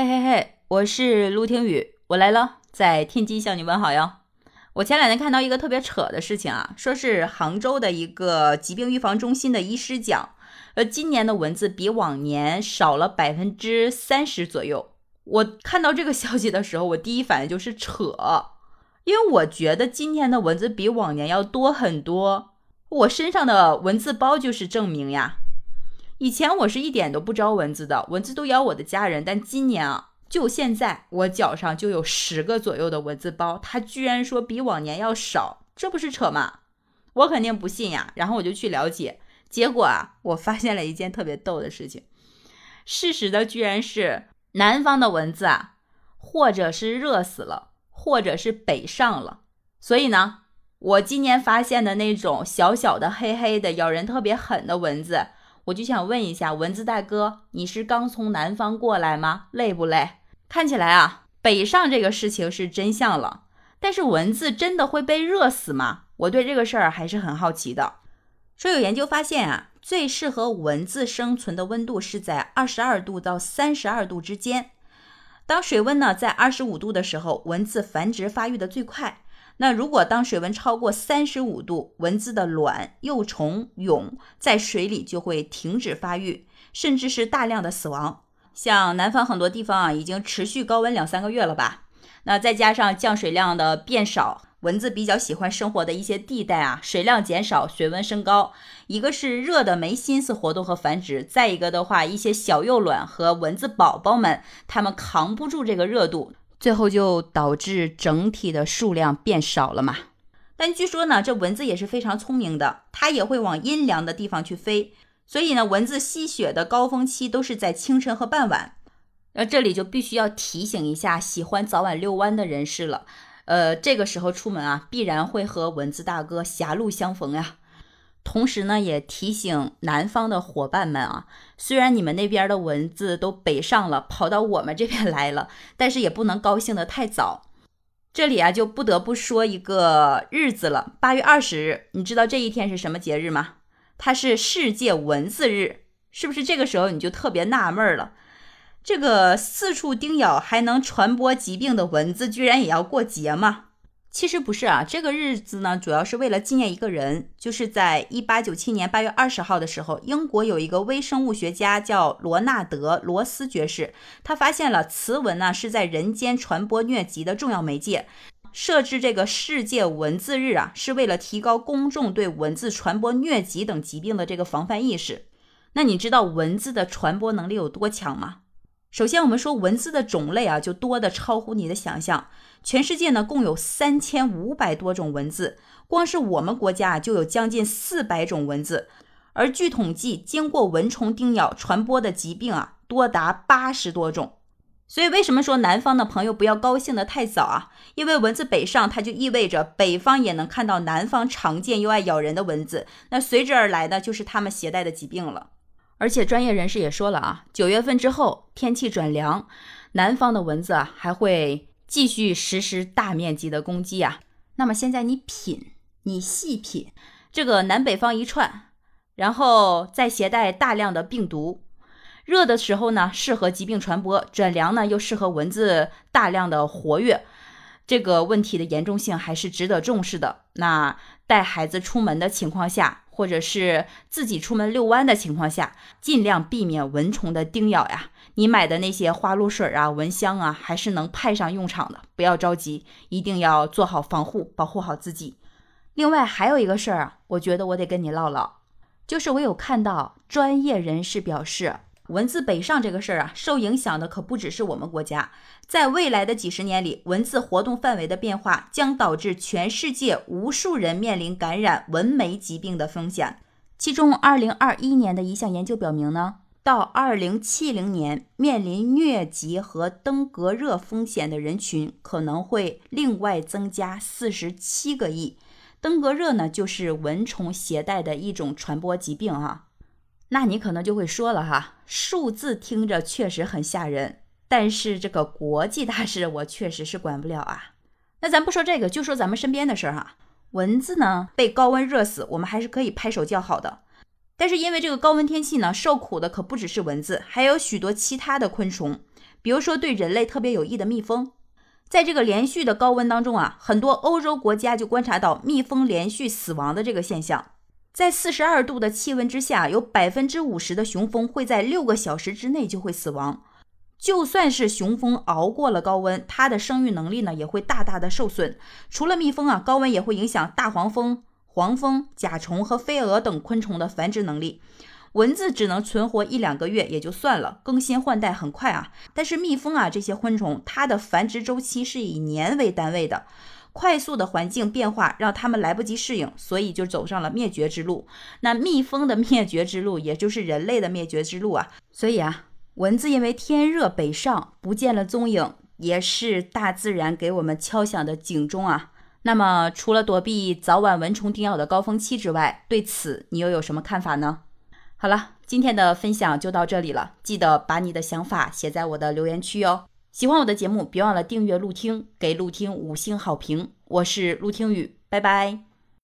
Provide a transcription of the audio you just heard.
嘿嘿嘿，我是陆听雨，我来了，在天津向你问好哟。我前两天看到一个特别扯的事情啊，说是杭州的一个疾病预防中心的医师讲，呃，今年的蚊子比往年少了百分之三十左右。我看到这个消息的时候，我第一反应就是扯，因为我觉得今年的蚊子比往年要多很多。我身上的蚊子包就是证明呀。以前我是一点都不招蚊子的，蚊子都咬我的家人。但今年啊，就现在我脚上就有十个左右的蚊子包，他居然说比往年要少，这不是扯吗？我肯定不信呀。然后我就去了解，结果啊，我发现了一件特别逗的事情。事实的居然是南方的蚊子啊，或者是热死了，或者是北上了。所以呢，我今年发现的那种小小的黑黑的咬人特别狠的蚊子。我就想问一下蚊子大哥，你是刚从南方过来吗？累不累？看起来啊，北上这个事情是真相了。但是蚊子真的会被热死吗？我对这个事儿还是很好奇的。说有研究发现啊，最适合蚊子生存的温度是在二十二度到三十二度之间。当水温呢在二十五度的时候，蚊子繁殖发育的最快。那如果当水温超过三十五度，蚊子的卵、幼虫、蛹在水里就会停止发育，甚至是大量的死亡。像南方很多地方啊，已经持续高温两三个月了吧？那再加上降水量的变少，蚊子比较喜欢生活的一些地带啊，水量减少，水温升高，一个是热的没心思活动和繁殖，再一个的话，一些小幼卵和蚊子宝宝们，它们扛不住这个热度。最后就导致整体的数量变少了嘛？但据说呢，这蚊子也是非常聪明的，它也会往阴凉的地方去飞。所以呢，蚊子吸血的高峰期都是在清晨和傍晚。那这里就必须要提醒一下喜欢早晚遛弯的人士了。呃，这个时候出门啊，必然会和蚊子大哥狭路相逢呀。同时呢，也提醒南方的伙伴们啊，虽然你们那边的蚊子都北上了，跑到我们这边来了，但是也不能高兴得太早。这里啊，就不得不说一个日子了，八月二十日，你知道这一天是什么节日吗？它是世界蚊子日，是不是？这个时候你就特别纳闷了，这个四处叮咬还能传播疾病的蚊子，居然也要过节吗？其实不是啊，这个日子呢，主要是为了纪念一个人，就是在一八九七年八月二十号的时候，英国有一个微生物学家叫罗纳德·罗斯爵士，他发现了雌蚊呢是在人间传播疟疾的重要媒介。设置这个世界蚊子日啊，是为了提高公众对蚊子传播疟疾等疾病的这个防范意识。那你知道蚊子的传播能力有多强吗？首先，我们说蚊子的种类啊，就多的超乎你的想象。全世界呢，共有三千五百多种蚊子，光是我们国家就有将近四百种蚊子。而据统计，经过蚊虫叮咬传播的疾病啊，多达八十多种。所以，为什么说南方的朋友不要高兴的太早啊？因为蚊子北上，它就意味着北方也能看到南方常见又爱咬人的蚊子，那随之而来的就是他们携带的疾病了。而且专业人士也说了啊，九月份之后天气转凉，南方的蚊子啊还会继续实施大面积的攻击啊。那么现在你品，你细品这个南北方一串，然后再携带大量的病毒，热的时候呢适合疾病传播，转凉呢又适合蚊子大量的活跃，这个问题的严重性还是值得重视的。那带孩子出门的情况下。或者是自己出门遛弯的情况下，尽量避免蚊虫的叮咬呀。你买的那些花露水啊、蚊香啊，还是能派上用场的。不要着急，一定要做好防护，保护好自己。另外还有一个事儿啊，我觉得我得跟你唠唠，就是我有看到专业人士表示。蚊子北上这个事儿啊，受影响的可不只是我们国家。在未来的几十年里，蚊子活动范围的变化将导致全世界无数人面临感染蚊媒疾病的风险。其中，2021年的一项研究表明呢，到2070年，面临疟疾和登革热风险的人群可能会另外增加47个亿。登革热呢，就是蚊虫携带的一种传播疾病啊。那你可能就会说了哈，数字听着确实很吓人，但是这个国际大事我确实是管不了啊。那咱不说这个，就说咱们身边的事儿哈。蚊子呢被高温热死，我们还是可以拍手叫好的。但是因为这个高温天气呢，受苦的可不只是蚊子，还有许多其他的昆虫，比如说对人类特别有益的蜜蜂。在这个连续的高温当中啊，很多欧洲国家就观察到蜜蜂连续死亡的这个现象。在四十二度的气温之下，有百分之五十的雄蜂会在六个小时之内就会死亡。就算是雄蜂熬过了高温，它的生育能力呢也会大大的受损。除了蜜蜂啊，高温也会影响大黄蜂、黄蜂、甲虫和飞蛾等昆虫的繁殖能力。蚊子只能存活一两个月也就算了，更新换代很快啊。但是蜜蜂啊这些昆虫，它的繁殖周期是以年为单位的，快速的环境变化让它们来不及适应，所以就走上了灭绝之路。那蜜蜂的灭绝之路，也就是人类的灭绝之路啊。所以啊，蚊子因为天热北上不见了踪影，也是大自然给我们敲响的警钟啊。那么除了躲避早晚蚊虫叮咬的高峰期之外，对此你又有什么看法呢？好了，今天的分享就到这里了。记得把你的想法写在我的留言区哦。喜欢我的节目，别忘了订阅陆听，给陆听五星好评。我是陆听雨，拜拜。